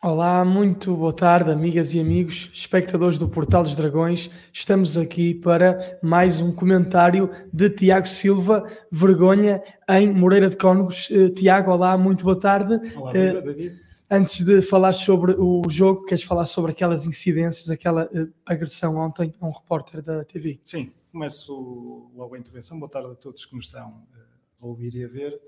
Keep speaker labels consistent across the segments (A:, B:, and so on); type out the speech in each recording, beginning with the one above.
A: Olá, muito boa tarde, amigas e amigos, espectadores do Portal dos Dragões. Estamos aqui para mais um comentário de Tiago Silva, vergonha em Moreira de Cónegos. Uh, Tiago, olá, muito boa tarde.
B: Olá, uh, David.
A: Antes de falar sobre o jogo, queres falar sobre aquelas incidências, aquela uh, agressão ontem a um repórter da TV?
B: Sim, começo logo a intervenção. Boa tarde a todos que nos estão a ouvir e a ver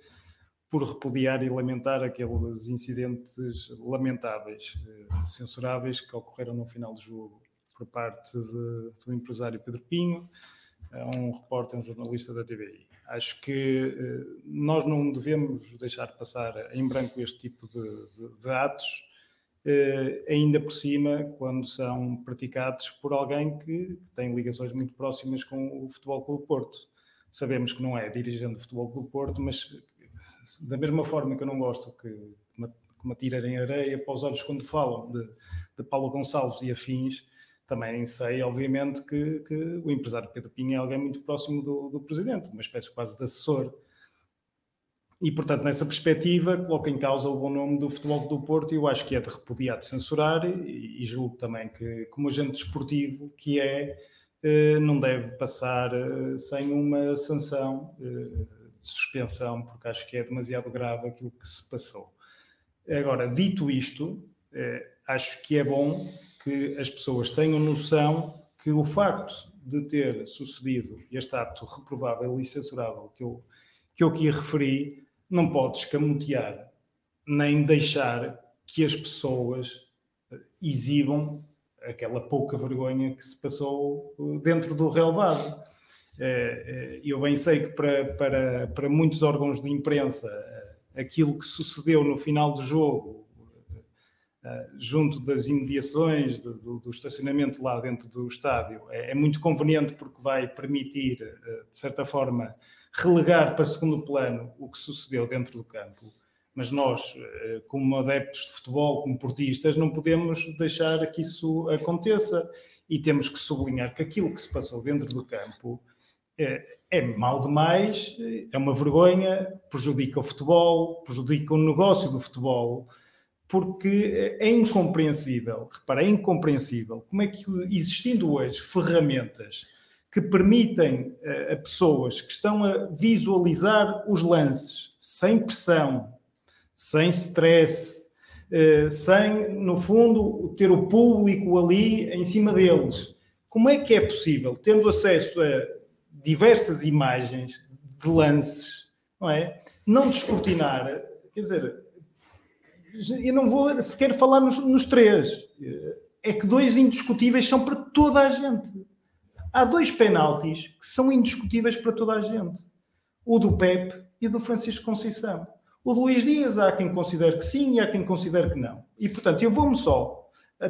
B: por repudiar e lamentar aqueles incidentes lamentáveis, eh, censuráveis, que ocorreram no final do jogo por parte de, do empresário Pedro Pinho, um repórter, um jornalista da TVI. Acho que eh, nós não devemos deixar passar em branco este tipo de, de, de atos, eh, ainda por cima, quando são praticados por alguém que tem ligações muito próximas com o Futebol Clube Porto. Sabemos que não é dirigente do Futebol Clube Porto, mas da mesma forma que eu não gosto que me, que me tirarem areia para os olhos quando falam de, de Paulo Gonçalves e afins, também sei, obviamente, que, que, o empresário Pedro Pinho é alguém muito próximo do, do presidente, uma espécie quase de assessor. E, portanto, nessa perspectiva, coloca em causa o bom nome do futebol do Porto e eu acho que é de repudiar, de censurar e, e julgo também que, como agente desportivo que é, eh, não deve passar eh, sem uma sanção eh, suspensão, porque acho que é demasiado grave aquilo que se passou. Agora, dito isto, eh, acho que é bom que as pessoas tenham noção que o facto de ter sucedido este ato reprovável e censurável que eu, que eu aqui referi, não pode escamotear nem deixar que as pessoas eh, exibam aquela pouca vergonha que se passou eh, dentro do relevado. Eh, eh, eu bem sei que para, para, para muitos órgãos de imprensa eh, aquilo que sucedeu no final do jogo, junto das imediações do, do, estacionamento lá dentro do estádio, é, é, muito conveniente porque vai permitir, de certa forma, relegar para segundo plano o que sucedeu dentro do campo. Mas nós, como adeptos de futebol, como portistas, não podemos deixar que isso aconteça e temos que sublinhar que aquilo que se passou dentro do campo é, é mal demais, é uma vergonha, prejudica o futebol, prejudica o negócio do futebol, porque é incompreensível, repara, é incompreensível como é que existindo hoje ferramentas que permitem a pessoas que estão a visualizar os lances sem pressão, sem stress, eh, sem, no fundo, ter o público ali em cima deles. Como é que é possível, tendo acesso a diversas imagens de lances, não é? Não descortinar, quer dizer, eu não vou sequer falar nos, nos três. É que dois indiscutíveis são para toda a gente. Há dois penaltis que são indiscutíveis para toda a gente. O do Pepe e do Francisco Conceição. O Luís Dias há quem considere que sim e há quem considere que não. E, portanto, eu vou-me só a,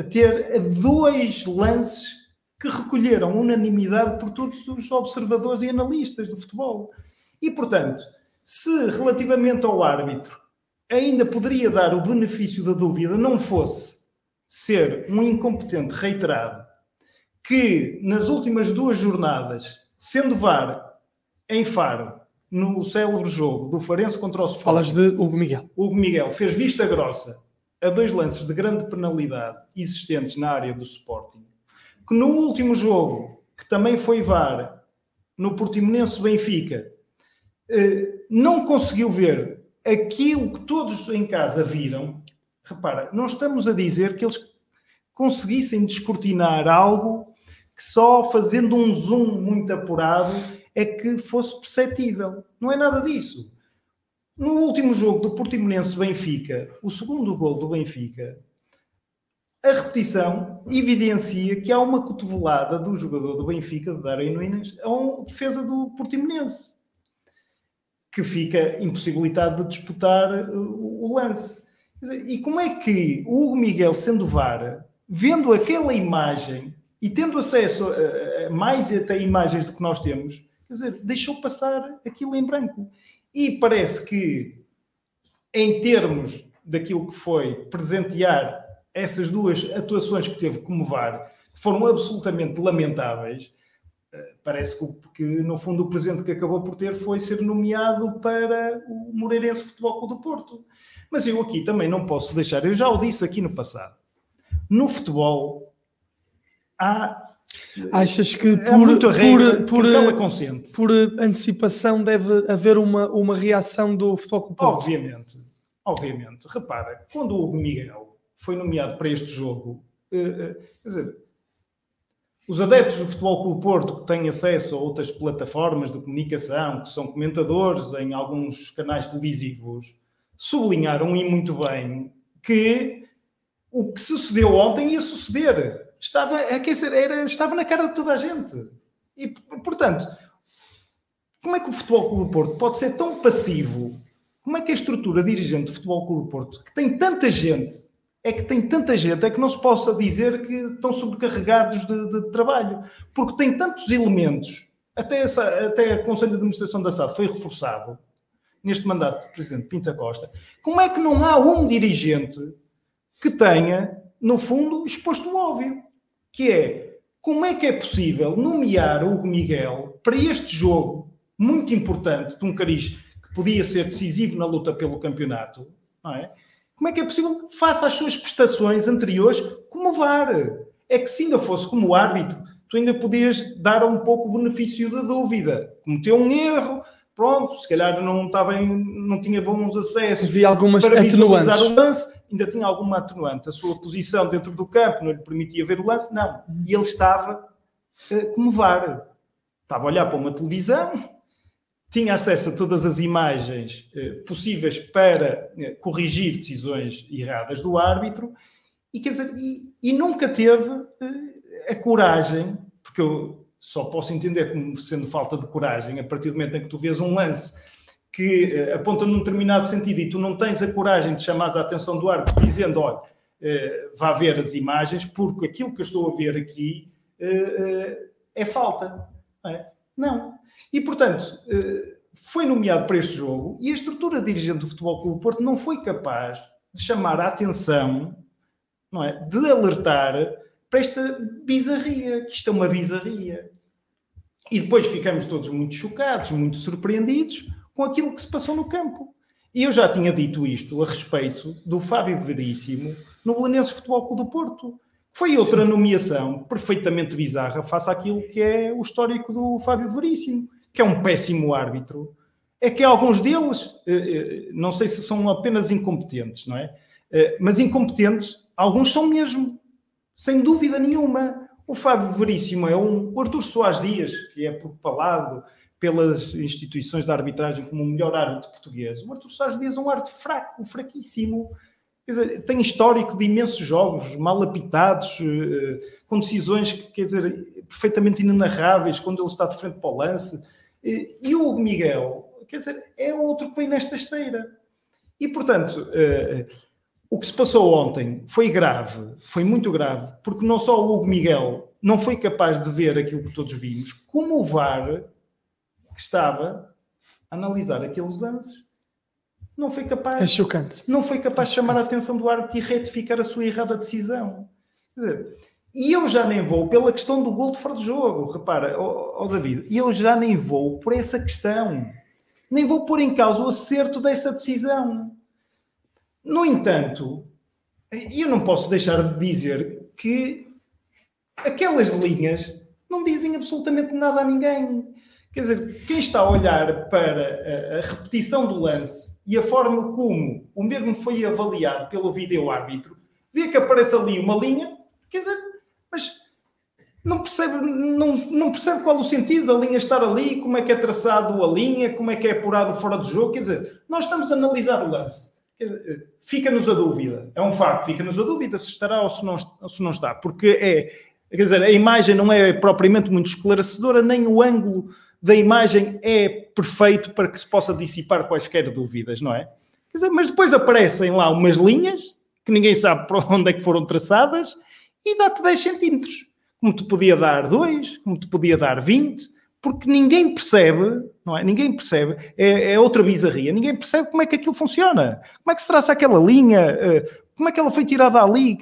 B: a ter dois lances que recolheram unanimidade por todos os observadores e analistas do futebol. E, portanto, se relativamente ao árbitro ainda poderia dar o benefício da dúvida, não fosse ser um incompetente reiterado que nas últimas duas jornadas, sendo VAR em Faro, no célebre jogo do Farense contra o Sport,
A: Falas de Hugo Miguel.
B: Hugo Miguel fez vista grossa a dois lances de grande penalidade existentes na área do Sporting que no último jogo, que também foi VAR, no Portimonense Benfica, eh, não conseguiu ver aquilo que todos em casa viram. Repara, não estamos a dizer que eles conseguissem descortinar algo que só fazendo um zoom muito apurado é que fosse perceptível. Não é nada disso. No último jogo do Portimonense Benfica, o segundo gol do Benfica, a repetição evidencia que há uma cotovelada do jogador do Benfica, de Darwin Nunes, a um defesa do Portimonense, que fica impossibilitado de disputar uh, o, lance. e como é que o Hugo Miguel, sendo vendo aquela imagem e tendo acesso a mais até imagens do que nós temos, quer dizer, deixou passar aquilo em branco. E parece que, em termos daquilo que foi presentear essas duas atuações que teve como VAR foram absolutamente lamentáveis. parece que, que, no fundo, o presente que acabou por ter foi ser nomeado para o Moreirense Futebol Clube do Porto. Mas eu aqui também não posso deixar, eu já o disse aqui no passado, no futebol há.
A: Achas que por, por, por, por, antecipação deve haver uma, uma reação do Futebol Clube Porto?
B: Obviamente, obviamente. Repara, quando o Miguel foi nomeado para este jogo, uh, uh, quer dizer, os adeptos do Futebol Clube Porto que têm acesso a outras plataformas de comunicação, que são comentadores em alguns canais televisivos, sublinharam e muito bem que o que sucedeu ontem ia suceder. Estava, é era, estava na cara de toda a gente. E, portanto, como é que o Futebol Clube Porto pode ser tão passivo? Como é que a estrutura dirigente do Futebol Clube Porto, que tem tanta gente é que tem tanta gente, é que não se possa dizer que estão sobrecarregados de, de trabalho, porque tem tantos elementos, até, essa, até o Conselho de Administração da SAD foi reforçado neste mandato do Presidente Pinta Costa, como é que não há um dirigente que tenha, no fundo, exposto o óbvio, que é como é que é possível nomear Hugo Miguel para este jogo muito importante de um cariz que podia ser decisivo na luta pelo campeonato, não é? Como é que é possível faça as suas prestações anteriores como VAR? É que se ainda fosse como árbitro, tu ainda podias dar um pouco o benefício da dúvida. Cometeu um erro, pronto, se calhar não, estava em, não tinha bons acessos
A: Havia algumas para visualizar
B: o lance, ainda tinha alguma atenuante. A sua posição dentro do campo não lhe permitia ver o lance, não. E ele estava uh, como VAR. Estava a olhar para uma televisão, tinha acesso a todas as imagens eh, possíveis para eh, corrigir decisões erradas do árbitro e, quer dizer, e, e nunca teve eh, a coragem, porque eu só posso entender como sendo falta de coragem a partir do momento em que tu vês um lance que eh, aponta num determinado sentido e tu não tens a coragem de chamar a atenção do árbitro dizendo, olha, eh, vá ver as imagens porque aquilo que eu estou a ver aqui eh, é falta. Não, é? não e, portanto, eh, foi nomeado para este jogo e a estrutura dirigente do Futebol Clube Porto não foi capaz de chamar a atenção, não é? De alertar para esta bizarria, que isto é uma bizarria. E depois ficamos todos muito chocados, muito surpreendidos com aquilo que se passou no campo. E eu já tinha dito isto a respeito do Fábio Veríssimo no Belenenses Futebol Clube do Porto. Foi outra Sim. nomeação perfeitamente bizarra face àquilo que é o histórico do Fábio Veríssimo que é um péssimo árbitro, é que alguns deles, eh, eh, não sei se são apenas incompetentes, não é? Eh, mas incompetentes, alguns são mesmo, sem dúvida nenhuma. O Fábio Veríssimo é um. O Artur Soares Dias, que é propalado pelas instituições da arbitragem como o melhor árbitro português. O Artur Soares Dias é um árbitro fraco, fraquíssimo. Dizer, tem histórico de imensos jogos mal apitados, com decisões, quer dizer, perfeitamente inenarráveis quando ele está de frente para o lance e o Miguel, quer dizer, é outro que vem nesta esteira. E, portanto, uh, o que se passou ontem foi grave, foi muito grave, porque não só o Hugo Miguel não foi capaz de ver aquilo que todos vimos, como o VAR, que estava a analisar aqueles lances, não foi capaz.
A: É chocante.
B: Não foi capaz é de chamar a atenção do árbitro e retificar a sua errada decisão. Quer dizer, e eu já nem vou pela questão do gol de fora de jogo, repara, ó oh, oh David, e eu já nem vou por essa questão. Nem vou pôr em causa o acerto dessa decisão. No entanto, eu não posso deixar de dizer que aquelas linhas não dizem absolutamente nada a ninguém. Quer dizer, quem está a olhar para a, a repetição do lance e a forma como o mesmo foi avaliado pelo vídeo árbitro, vê que aparece ali uma linha, quer dizer, mas não percebe, não, não percebe qual o sentido da linha estar ali, como é que é traçado a linha, como é que é apurado fora do jogo. Quer dizer, nós estamos a analisar o lance. Fica-nos a dúvida. É um facto, fica-nos a dúvida se estará ou se não, se não está. Porque é, quer dizer, a imagem não é propriamente muito esclarecedora, nem o ângulo da imagem é perfeito para que se possa dissipar quaisquer dúvidas, não é? Quer dizer, mas depois aparecem lá umas linhas que ninguém sabe para onde é que foram traçadas e dá-te 10 centímetros. Como te podia dar 2, como te podia dar 20, porque ninguém percebe, não é? Ninguém percebe, é, é, outra bizarria, ninguém percebe como é que aquilo funciona. Como é que se traça aquela linha, eh, como é que ela foi tirada ali,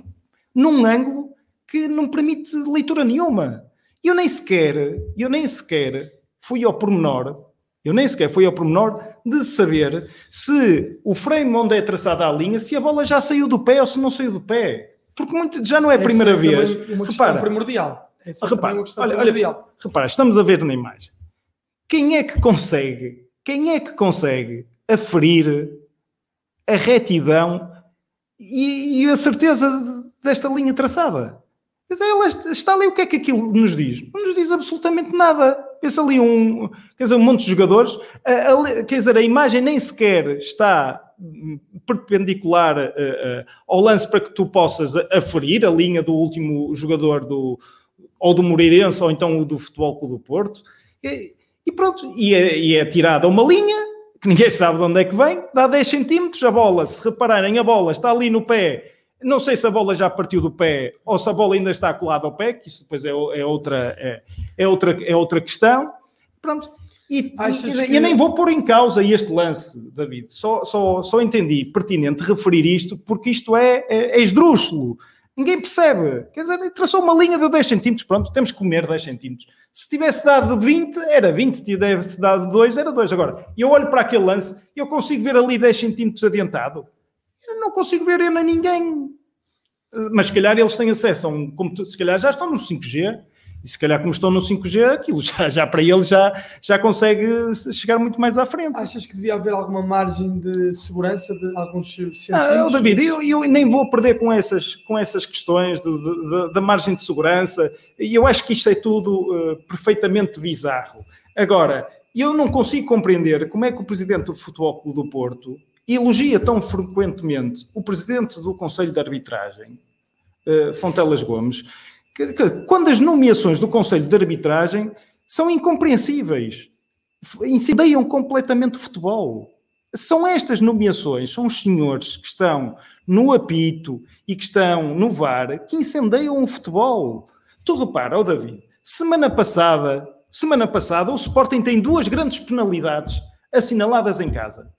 B: num ângulo que não permite leitura nenhuma. Eu nem sequer, eu nem sequer fui ao pormenor, eu nem sequer fui ao pormenor de saber se o frame onde é traçada a linha, se a bola já saiu do pé ou se não saiu do pé. Porque muito, já não é a primeira
A: Essa é
B: vez.
A: Uma questão
B: Repara,
A: primordial. Essa é
B: repara,
A: uma
B: olha, olha,
A: primordial.
B: repara, estamos a ver na imagem. Quem é que consegue, quem é que consegue aferir a retidão e, e a certeza desta linha traçada? Dizer, ela está ali, o que é que aquilo nos diz? Não nos diz absolutamente nada. Pensa ali um, quer dizer, um monte de jogadores, a- a- quer dizer, a imagem nem sequer está hum, perpendicular eh, eh, ao lance para que tu possas aferir a linha do último jogador do, ou do Moreirense ou então do Futebol Clube do Porto. E, e pronto, e é, e é tirada uma linha que ninguém sabe de onde é que vem, dá 10 centímetros, a bola, se repararem, a bola está ali no pé, não sei se a bola já partiu do pé ou se a bola ainda está colada ao pé, que isso depois é, é outra, é, é outra, é outra questão. Pronto. E, e-
A: que-
B: eu nem vou pôr em causa este lance, David. Só, só, só entendi pertinente referir isto porque isto é, é, é esdrúxulo. Ninguém percebe. Quer dizer, traçou uma linha de 10 centímetros. Pronto, temos que comer 10 centímetros. Se tivesse dado 20, era 20. Se tivesse dado 2, era 2. Agora, eu olho para aquele lance e eu consigo ver ali 10 centímetros adiantado. Não consigo ver eu nem ninguém. Mas se calhar eles têm acesso a um computador, se calhar já estão no 5G, e se calhar como estão no 5G, aquilo já, já para eles já, já consegue chegar muito mais à frente.
A: Achas que devia haver alguma margem de segurança de alguns centímetros?
B: Ah, David, eu, eu nem vou perder com essas, com essas questões da- da margem de segurança. E eu acho que isto é tudo eh, perfeitamente bizarro. Agora, eu não consigo compreender como é que o presidente do Futebol Clube do Porto elogia tão frequentemente o presidente do Conselho de Arbitragem, eh, Fontelas Gomes, que, que quando as nomeações do Conselho de Arbitragem são incompreensíveis, incendiam completamente o futebol são estas nomeações, são os senhores que estão no apito e que estão no VAR que incendeiam o futebol. Tu repara, ó David, semana passada, semana passada, o Sporting tem duas grandes penalidades assinaladas em casa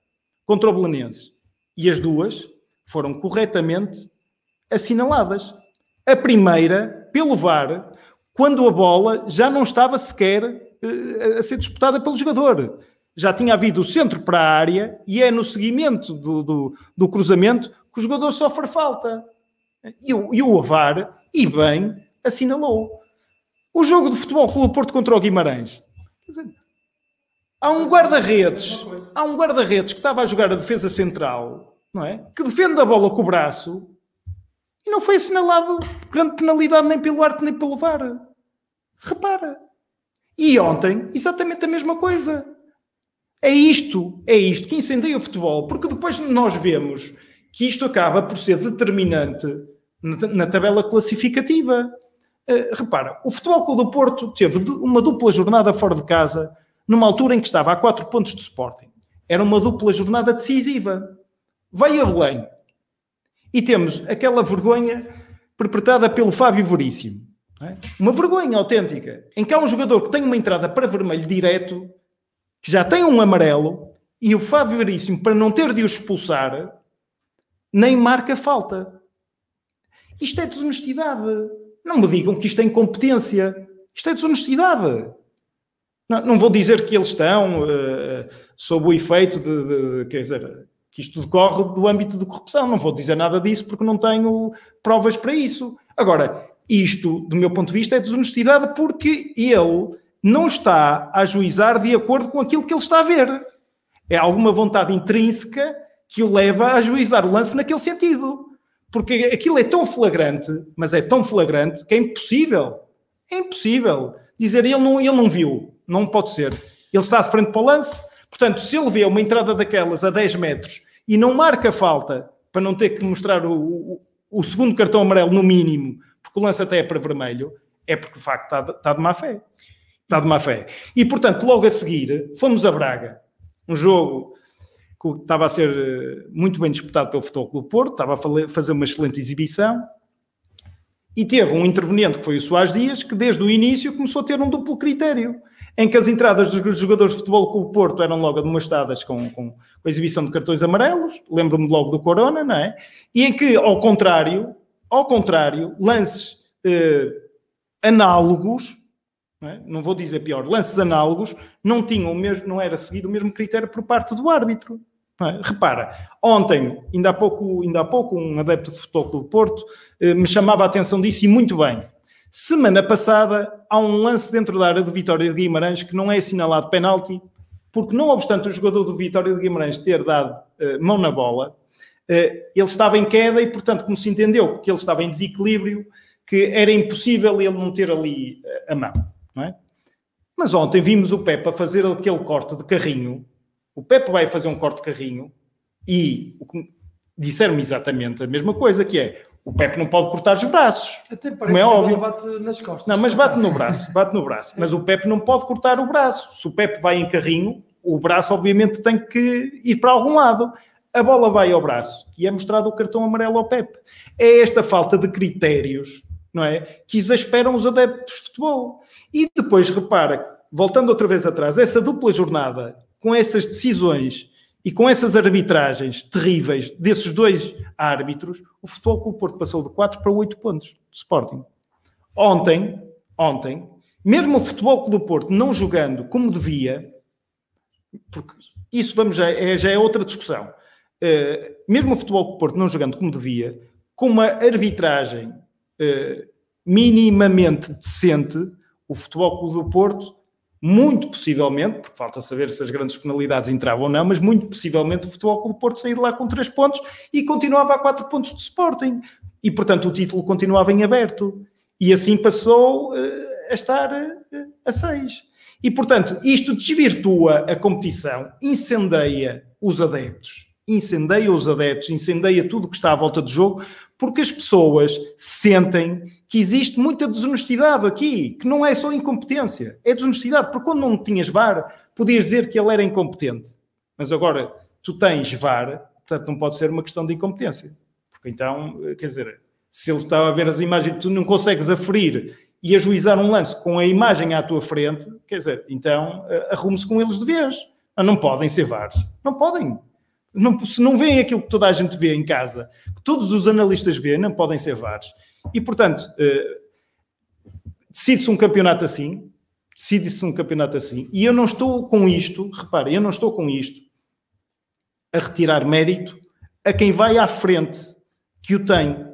B: contra o Belenenses. E as duas foram corretamente assinaladas. A primeira, pelo VAR, quando a bola já não estava sequer eh, a ser disputada pelo jogador. Já tinha havido o centro para a área e é no seguimento do, do, do cruzamento que o jogador sofre falta. E, o- e o VAR, e bem, assinalou. O jogo de futebol Clube Porto contra o Guimarães. Há um guarda-redes, há um guarda-redes que estava a jogar a defesa central, não é? Que defende a bola com o braço e não foi assinalado grande penalidade nem pelo arte nem pelo VAR. Repara. E ontem, exatamente a mesma coisa. É isto, é isto que incendeia o futebol, porque depois nós vemos que isto acaba por ser determinante na, tabela classificativa. Eh, repara, o Futebol Clube do Porto teve uma dupla jornada fora de casa numa altura em que estava a 4 pontos de Sporting. Era uma dupla jornada decisiva. Vai a Belém e temos aquela vergonha perpetrada pelo Fábio Veríssimo. é? Uma vergonha autêntica, em que há um jogador que tem uma entrada para vermelho direto, que já tem um amarelo, e o Fábio Veríssimo, para não ter de o expulsar, nem marca falta. Isto é desonestidade. Não me digam que isto é incompetência. Isto é desonestidade. Não, não vou dizer que eles estão eh, sob o efeito de, de- Quer dizer, que isto decorre do âmbito de corrupção. Não vou dizer nada disso porque não tenho provas para isso. Agora, isto, do meu ponto de vista, é desonestidade porque ele não está a ajuizar de acordo com aquilo que ele está a ver. É alguma vontade intrínseca que o leva a ajuizar o lance naquele sentido. Porque aquilo é tão flagrante, mas é tão flagrante que é impossível. É impossível dizer ele não, ele não viu. Não pode ser. Ele está de frente para o lance. Portanto, se ele vê uma entrada daquelas a 10 metros e não marca falta para não ter que mostrar o, o, o segundo cartão amarelo no mínimo, porque o lance até é para vermelho, é porque de facto está, de- está de má fé. Está de má fé. E portanto, logo a seguir, fomos a Braga. Um jogo que estava a ser eh, muito bem disputado pelo Futebol Clube Porto, estava a fazer uma excelente exibição. E teve um interveniente que foi o Soares Dias, que desde o início começou a ter um duplo critério, em que as entradas dos jogadores de futebol com o Porto eram logo demonstradas com, com, com a exibição de cartões amarelos, lembro-me logo do Corona, não é? E em que, ao contrário, ao contrário, lances eh, análogos não, é? não, vou dizer pior, lances análogos, não tinham o mesmo, não era seguido o mesmo critério por parte do árbitro. É? Repara, ontem, ainda há, pouco, ainda há pouco, um adepto de Futebol do Porto eh, me chamava a atenção disso e muito bem. Semana passada, há um lance dentro da área do Vitória de Guimarães que não é assinalado penalti, porque não obstante o jogador do Vitória de Guimarães ter dado eh, mão na bola, eh, ele estava em queda e, portanto, como se entendeu que ele estava em desequilíbrio, que era impossível ele não ter ali a mão, não é? Mas ontem vimos o Pepe fazer aquele corte de carrinho o Pepe vai fazer um corte de carrinho e disseram-me exatamente a mesma coisa, que é o Pepe não pode cortar os braços.
A: Até parece é que óbvio. bate nas costas.
B: Não, mas bate no braço, bate no braço. Mas o Pepe não pode cortar o braço. Se o Pepe vai em carrinho, o braço obviamente tem que ir para algum lado. A bola vai ao braço e é mostrado o cartão amarelo ao Pepe. É esta falta de critérios, não é? Que exasperam os adeptos de futebol. E depois, repara, voltando outra vez atrás, essa dupla jornada com essas decisões e com essas arbitragens terríveis desses dois árbitros, o Futebol Clube Porto passou de 4 para 8 pontos de Sporting. Ontem, ontem, mesmo o Futebol Clube Porto não jogando como devia, porque isso vamos já, é, já é outra discussão, uh, mesmo o Futebol Clube Porto não jogando como devia, com uma arbitragem uh, minimamente decente, o Futebol Clube do Porto muito possivelmente, porque falta saber se as grandes penalidades entravam ou não, mas muito possivelmente o Futebol Clube Porto saía de lá com 3 pontos e continuava a 4 pontos de Sporting. E, portanto, o título continuava em aberto. E assim passou uh, a estar uh, a 6. E, portanto, isto desvirtua a competição, incendeia os adeptos, incendeia os adeptos, incendeia tudo que está à volta do jogo, porque as pessoas sentem que existe muita desonestidade aqui, que não é só incompetência, é desonestidade, porque quando não tinhas VAR, podias dizer que ele era incompetente, mas agora tu tens VAR, portanto não pode ser uma questão de incompetência, porque então, quer dizer, se ele está a ver as imagens, tu não consegues aferir e ajuizar um lance com a imagem à tua frente, quer dizer, então eh, arrume-se com eles de vez. Não podem ser VARs, não podem. Não, se não veem aquilo que toda a gente vê em casa, que todos os analistas veem, não podem ser VARs. E, portanto, uh, decide-se um campeonato assim, decide-se um campeonato assim, e eu não estou com isto, reparem, eu não estou com isto a retirar mérito a quem vai à frente, que o tem.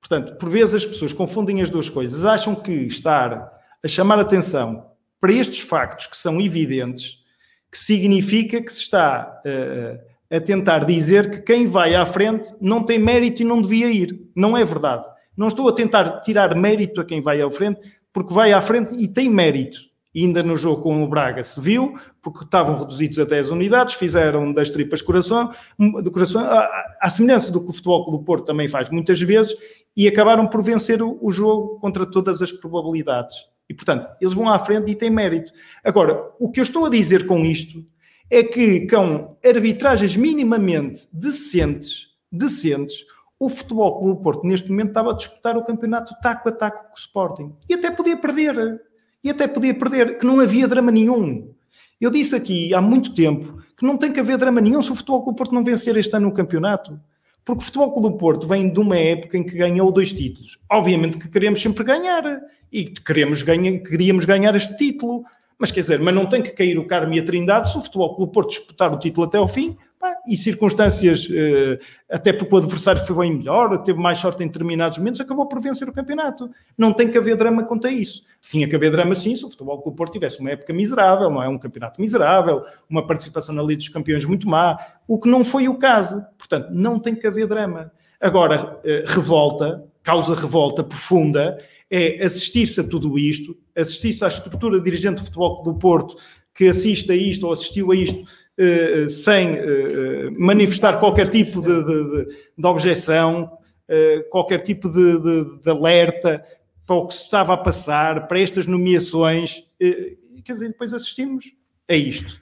B: Portanto, por vezes as pessoas confundem as duas coisas, acham que estar a chamar atenção para estes factos que são evidentes, que significa que se está uh, a tentar dizer que quem vai à frente não tem mérito e não devia ir. Não é verdade. Não estou a tentar tirar mérito a quem vai à frente, porque vai à frente e tem mérito. E ainda no jogo com o Braga se viu, porque estavam reduzidos a 10 unidades, fizeram das tripas coração, do coração à, semelhança do que o Futebol Clube do Porto também faz muitas vezes, e acabaram por vencer o, o jogo contra todas as probabilidades. E, portanto, eles vão à frente e têm mérito. Agora, o que eu estou a dizer com isto é que com arbitragens minimamente decentes, decentes, o Futebol Clube Porto neste momento estava a disputar o campeonato taco a taco com o Sporting. E até podia perder. E até podia perder, que não havia drama nenhum. Eu disse aqui há muito tempo que não tem que haver drama nenhum se o Futebol Clube Porto não vencer este ano o campeonato. Porque o Futebol Clube Porto vem de uma época em que ganhou dois títulos. Obviamente que queremos sempre ganhar. E queremos queríamos ganhar este título. Mas quer dizer, mas não tem que cair o Carme e a Trindade se o Futebol Clube Porto disputar o título até ao fim e circunstâncias, eh, até porque o adversário foi bem melhor, teve mais sorte em determinados momentos, acabou por vencer o campeonato. Não tem que haver drama quanto a isso. Tinha que haver drama sim se o Futebol Clube Porto tivesse uma época miserável, não é? Um campeonato miserável, uma participação na Liga dos Campeões muito má, o que não foi o caso. Portanto, não tem que haver drama. Agora, eh, revolta, causa revolta profunda, é assistir-se a tudo isto, assistir-se à estrutura dirigente do Futebol do Porto que assiste a isto ou assistiu a isto sem uh, manifestar qualquer tipo de, de, de objeção, qualquer tipo de, de, alerta para o que se estava a passar, para estas nomeações, quer dizer, depois assistimos a isto.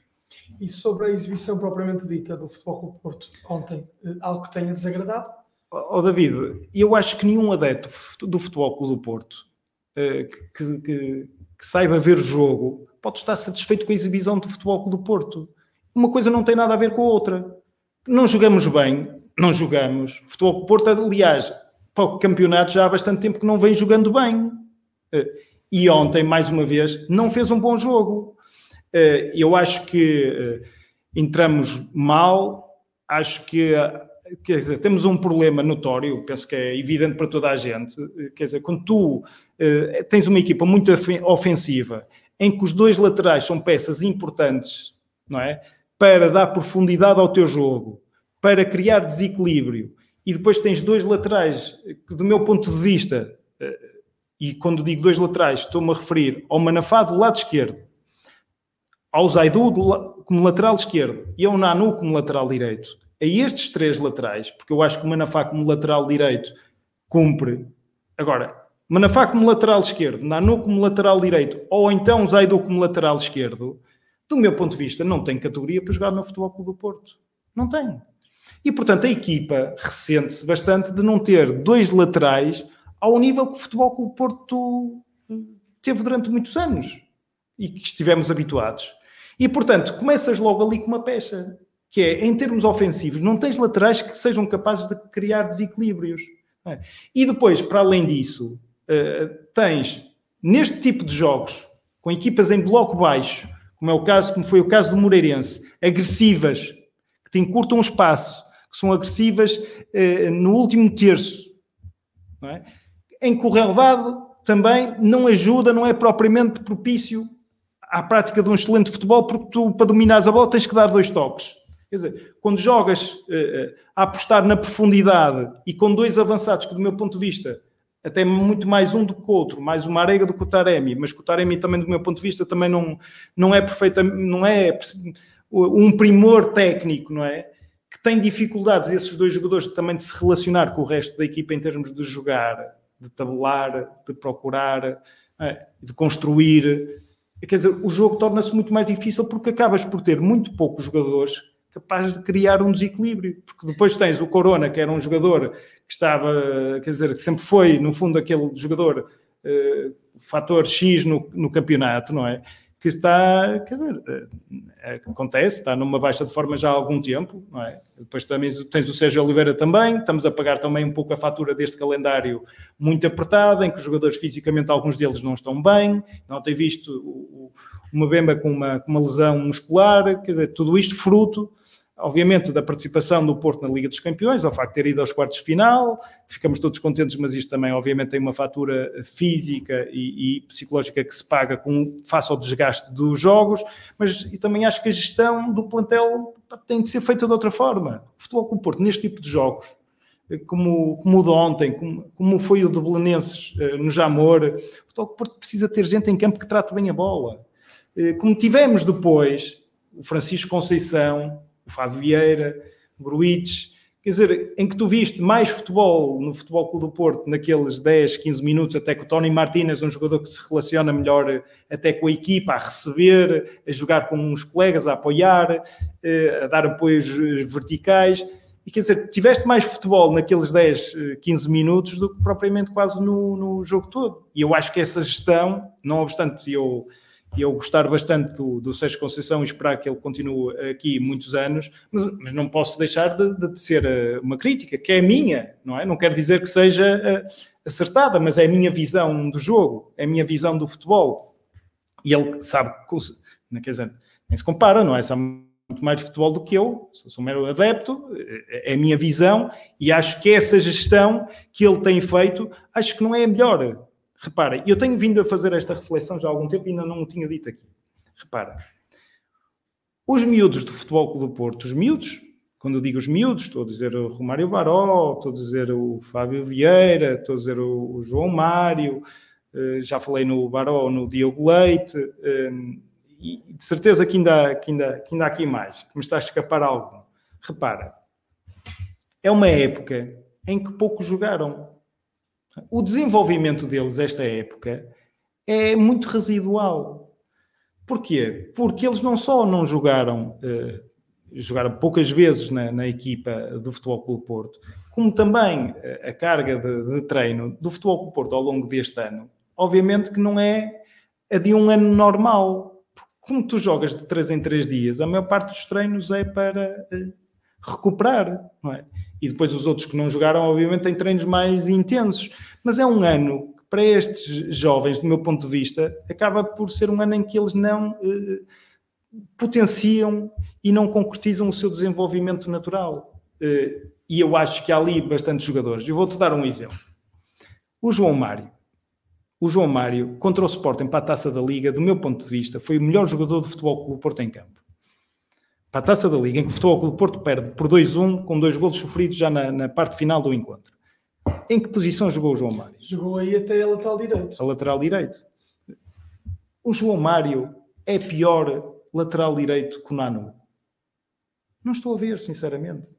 A: E sobre a exibição propriamente dita do Futebol do Porto ontem, algo que tenha desagradado?
B: Oh, David, eu acho que nenhum adepto do Futebol Clube do Porto que, que, que, saiba ver o jogo pode estar satisfeito com a exibição do Futebol Clube do Porto. Uma coisa não tem nada a ver com a outra. Não jogamos bem, não jogamos. Futebol Porto, aliás, para o campeonato já há bastante tempo que não vem jogando bem. Uh, E ontem, mais uma vez, não fez um bom jogo. Uh, eu acho que uh, entramos mal, acho que quer dizer, temos um problema notório, penso que é evidente para toda a gente, quer dizer, quando tu tens uma equipa muito ofensiva, em que os dois laterais são peças importantes, não é? Para dar profundidade ao teu jogo, para criar desequilíbrio, e depois tens dois laterais que, do meu ponto de vista, uh, e quando digo dois laterais, estou-me a referir ao Manafá do lado esquerdo, ao Zaidu como lateral esquerdo e ao Nanu como lateral direito a estes três laterais, porque eu acho que o Manafá como lateral direito cumpre. Agora, Manafá como lateral esquerdo, Nanu como lateral direito, ou então Zaidu como lateral esquerdo, do meu ponto de vista, não tem categoria para jogar no Futebol Clube do Porto. Não tem. E, portanto, a equipa ressente-se bastante de não ter dois laterais ao nível que o Futebol Clube do Porto eh, teve durante muitos anos e que estivemos habituados. E, portanto, começas logo ali com uma pecha que é, em termos ofensivos, não tens laterais que sejam capazes de criar desequilíbrios. É? E depois, para além disso, uh, tens, neste tipo de jogos, com equipas em bloco baixo, como é o caso, como foi o caso do Moreirense, agressivas, que te encurtam o espaço, que são agressivas uh, no último terço, é? em relevado também não ajuda, não é propriamente propício à prática de um excelente futebol, porque tu, para dominares a bola, tens que dar dois toques. Quer dizer, quando jogas uh, a apostar na profundidade e com dois avançados que, do meu ponto de vista, até muito mais um do que o outro, mais uma Arega do que o Taremi, mas o Taremi também, do meu ponto de vista, também não, não é perfeito, não é um primor técnico, não é? Que tem dificuldades, esses dois jogadores, também de se relacionar com o resto da equipa em termos de jogar, de tabular, de procurar, é? de construir. Quer dizer, o jogo torna-se muito mais difícil porque acabas por ter muito poucos jogadores capaz de criar um desequilíbrio, porque depois tens o Corona, que era um jogador que estava, quer dizer, que sempre foi, no fundo, aquele jogador uh, fator X no, no campeonato, não é? Que está, quer dizer, é, acontece, está numa baixa de forma já há algum tempo, não é? Depois também tens o Sérgio Oliveira também, estamos a pagar também um pouco a fatura deste calendário muito apertado, em que os jogadores fisicamente, alguns deles não estão bem, não tem visto o, uma bemba com uma, com uma lesão muscular, quer dizer, tudo isto fruto, obviamente, da participação do Porto na Liga dos Campeões, ao facto de ter ido aos quartos de final, ficamos todos contentes, mas isto também, obviamente, tem uma fatura física e, e psicológica que se paga com, face ao desgaste dos jogos, mas e também acho que a gestão do plantel tem de ser feita de outra forma. O futebol com o Porto, neste tipo de jogos, como, como o de ontem, como, como foi o de Belenenses eh, no Jamor, o futebol com o Porto precisa ter gente em campo que trate bem a bola eh, como tivemos depois o Francisco Conceição, o Fábio Vieira, o Gruites, quer dizer, em que tu viste mais futebol no Futebol Clube do Porto naqueles 10, 15 minutos, até que o Tony Martínez, um jogador que se relaciona melhor eh, até com a equipa, a receber, a jogar com os colegas, a apoiar, eh, a dar apoios verticais. E quer dizer, tiveste mais futebol naqueles 10, 15 minutos do que propriamente quase no, no jogo todo. E eu acho que essa gestão, não obstante eu e eu gostar bastante do, do Sérgio Conceição e esperar que ele continue aqui muitos anos, mas, mas não posso deixar de, de, ser eh, uma crítica, que é minha, não é? Não quero dizer que seja uh, acertada, mas é a minha visão do jogo, é a minha visão do futebol. E ele sabe, quer dizer, nem se compara, não é? Sabe muito mais de futebol do que eu, sou um mero adepto, é, é a minha visão, e acho que essa gestão que ele tem feito, acho que não é a melhor Repara, eu tenho vindo a fazer esta reflexão já há algum tempo e ainda não o tinha dito aqui. Repara, os miúdos do Futebol Clube do Porto, os miúdos, quando eu digo os miúdos, estou a dizer o Romário Baró, estou a dizer o Fábio Vieira, estou a dizer o, João Mário, eh, já falei no Baró, no Diogo Leite, eh, e de certeza que ainda, que, ainda, que ainda há aqui mais, que me está a escapar algo. Repara, é uma época em que poucos jogaram. O desenvolvimento deles, esta época, é muito residual. Porquê? Porque eles não só não jogaram, uh, jogaram poucas vezes na, na, equipa do Futebol Clube Porto, como também uh, a carga de, de, treino do Futebol Clube Porto ao longo deste ano, obviamente que não é a de um ano normal. Como tu jogas de 3 em 3 dias, a maior parte dos treinos é para uh, recuperar, não é? E depois os outros que não jogaram, obviamente, têm treinos mais intensos. Mas é um ano que para estes jovens, do meu ponto de vista, acaba por ser um ano em que eles não eh, potenciam e não concretizam o seu desenvolvimento natural. Eh, e eu acho que há ali bastantes jogadores. Eu vou-te dar um exemplo. O João Mário. O João Mário, contra o Sporting para a Taça da Liga, do meu ponto de vista, foi o melhor jogador do Futebol Clube Porto em campo. Para a Taça da Liga, em que o Futebol Clube Porto perde por 2-1, com dois golos sofridos já na, na parte final do encontro. Em que posição jogou o João Mário?
A: Jogou aí até a lateral direito.
B: A lateral direito. O João Mário é pior lateral direito que o Nano? Não estou a ver, sinceramente.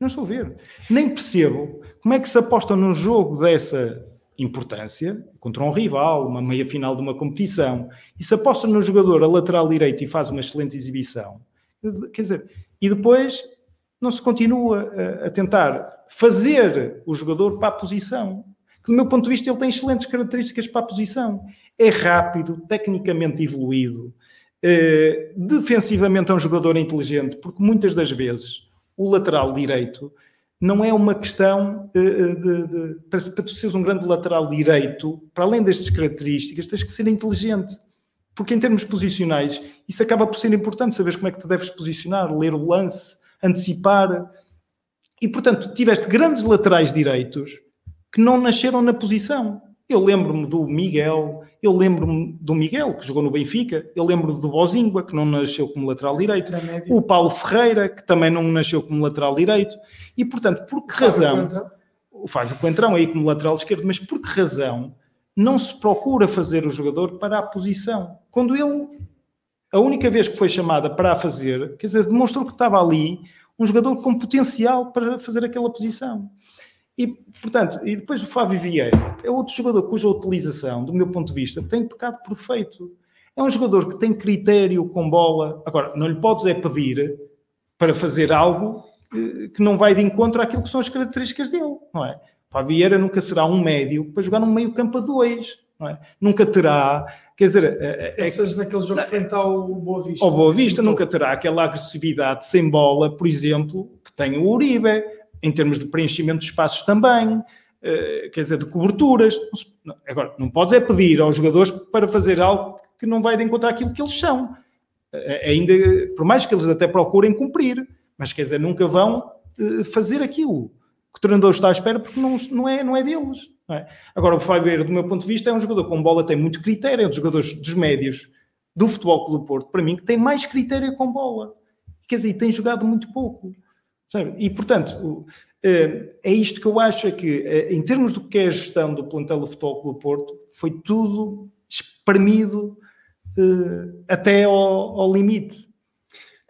B: Não estou a ver. Nem percebo como é que se aposta num jogo dessa importância, contra um rival, uma meia final de uma competição, e se aposta no jogador a lateral direito e faz uma excelente exibição. Quer dizer, e depois não se continua a, tentar fazer o jogador para a posição. Que, do meu ponto de vista, ele tem excelentes características para a posição. É rápido, tecnicamente evoluído, eh, defensivamente é um jogador inteligente, porque muitas das vezes o lateral direito não é uma questão uh, de, de, para, para tu seres um grande lateral direito, para além destas características, tens que ser inteligente. Porque em termos posicionais, isso acaba por ser importante, saberes como é que te deves posicionar, ler o lance, antecipar. E, portanto, tiveste grandes laterais direitos que não nasceram na posição. Eu lembro-me do Miguel, eu lembro-me do Miguel, que jogou no Benfica, eu lembro do Bozingua, que não nasceu como lateral direito, o Paulo Ferreira, que também não nasceu como lateral direito, e portanto, por que razão, o Fábio Coentrão aí como lateral esquerdo, mas por que razão não se procura fazer o jogador para a posição? Quando ele, a única vez que foi chamada para a fazer, quer dizer, demonstrou que estava ali um jogador com potencial para fazer aquela posição. E, portanto, e depois o Fábio Vieira é outro jogador cuja utilização, do meu ponto de vista, tem pecado por defeito. É um jogador que tem critério com bola. Agora, não lhe podes é pedir para fazer algo eh, que não vai de encontro àquilo que são as características dele, não é? Fábio Vieira nunca será um médio para jogar num meio campo a dois, não é? Nunca terá, quer dizer... É,
A: é, Essas naquele jogo frente ao Boa Vista.
B: Ao Boa Vista nunca terá aquela agressividade sem bola, por exemplo, que tem o Uribe, em termos de preenchimento de espaços também, eh, quer dizer, de coberturas. Agora, não podes é pedir aos jogadores para fazer algo que não vai de encontrar aquilo que eles são. Eh, ainda, por mais que eles até procurem cumprir, mas quer dizer, nunca vão eh, fazer aquilo que o treinador está à espera porque não, não, é, não é deles. É? Agora, o Fábio do meu ponto de vista, é um jogador com bola, tem muito critério, é um dos jogadores dos médios do Futebol Clube Porto, para mim, que tem mais critério com bola. Quer dizer, tem jogado muito pouco. Sabe? E, portanto, eh, é isto que eu acho, é que eh, em termos do que é a gestão do plantel do Futebol Clube Porto, foi tudo espremido eh, até ao, ao limite.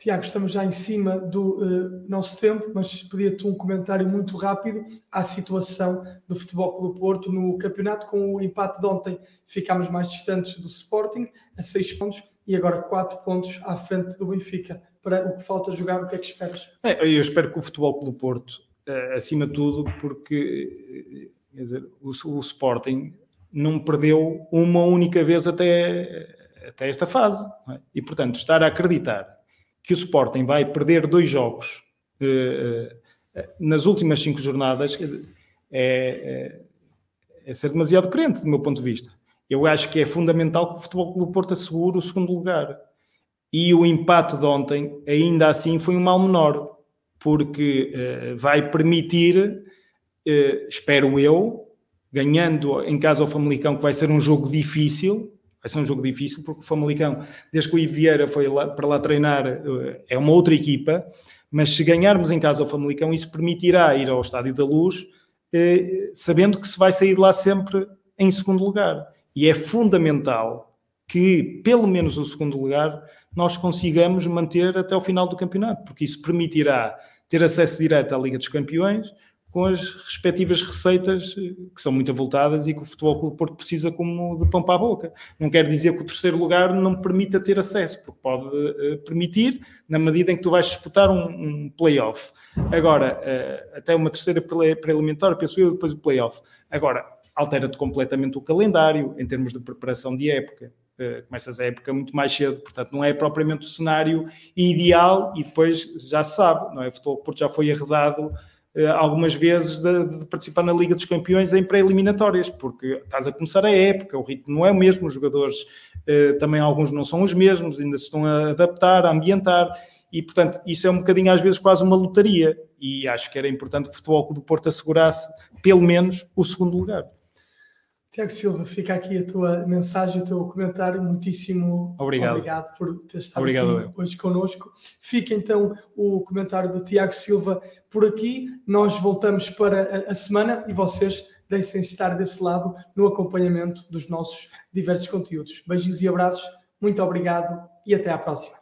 A: Tiago, estamos já em cima do uh, nosso tempo, mas pedia-te um comentário muito rápido à situação do Futebol Clube Porto no campeonato. Com o empate de ontem, ficámos mais distantes do Sporting, a seis pontos, e agora quatro pontos à frente do Benfica para o que falta jogar, o que é que esperas?
B: É, eu espero que o Futebol Clube Porto, eh, acima de tudo, porque eh, dizer, o, o Sporting não perdeu uma única vez até, até esta fase. É? E, portanto, estar a acreditar que o Sporting vai perder dois jogos uh, uh, nas últimas cinco jornadas é, é, é, ser demasiado crente, do meu ponto de vista. Eu acho que é fundamental que o Futebol Clube Porto assegure o segundo lugar e o empate de ontem, ainda assim, foi um mal menor, porque vai permitir, espero eu, ganhando em casa ao Famalicão, que vai ser um jogo difícil, vai ser um jogo difícil, porque o Famalicão, desde que o Ivo Vieira foi lá, para lá treinar, uh, é uma outra equipa, mas se ganharmos em casa ao Famalicão, isso permitirá ir ao Estádio da Luz, sabendo que se vai sair de lá sempre em segundo lugar. E é fundamental que, pelo menos o segundo lugar, nós consigamos manter até o final do campeonato, porque isso permitirá ter acesso direto à Liga dos Campeões com as respectivas receitas eh, que são muito avultadas e que o Futebol Clube Porto precisa como de pão para a boca. Não quer dizer que o terceiro lugar não permita ter acesso, porque pode uh, permitir na medida em que tu vais disputar um, um play-off. Agora, uh, até uma terceira pré-elementar, penso eu, depois o play-off. Agora, altera-te completamente o calendário em termos de preparação de época. Uh, começas a época muito mais cedo, portanto não é propriamente o cenário ideal e depois já se sabe, não é? O Futebol Porto já foi arredado algumas vezes de, de, participar na Liga dos Campeões em pré-eliminatórias, porque estás a começar a época, o ritmo não é o mesmo, os jogadores uh, também alguns não são os mesmos, ainda se estão a adaptar, a ambientar, e portanto isso é um bocadinho às vezes quase uma lotaria, e acho que era importante que o Futebol do Porto assegurasse pelo menos o segundo lugar.
A: Tiago Silva, fica aqui a tua mensagem, o teu comentário. Muitíssimo
B: obrigado,
A: obrigado por ter estado obrigado, aqui hoje connosco. Fica então o comentário do Tiago Silva por aqui. Nós voltamos para a semana e vocês deixem estar desse lado no acompanhamento dos nossos diversos conteúdos. Beijinhos e abraços, muito obrigado e até à próxima.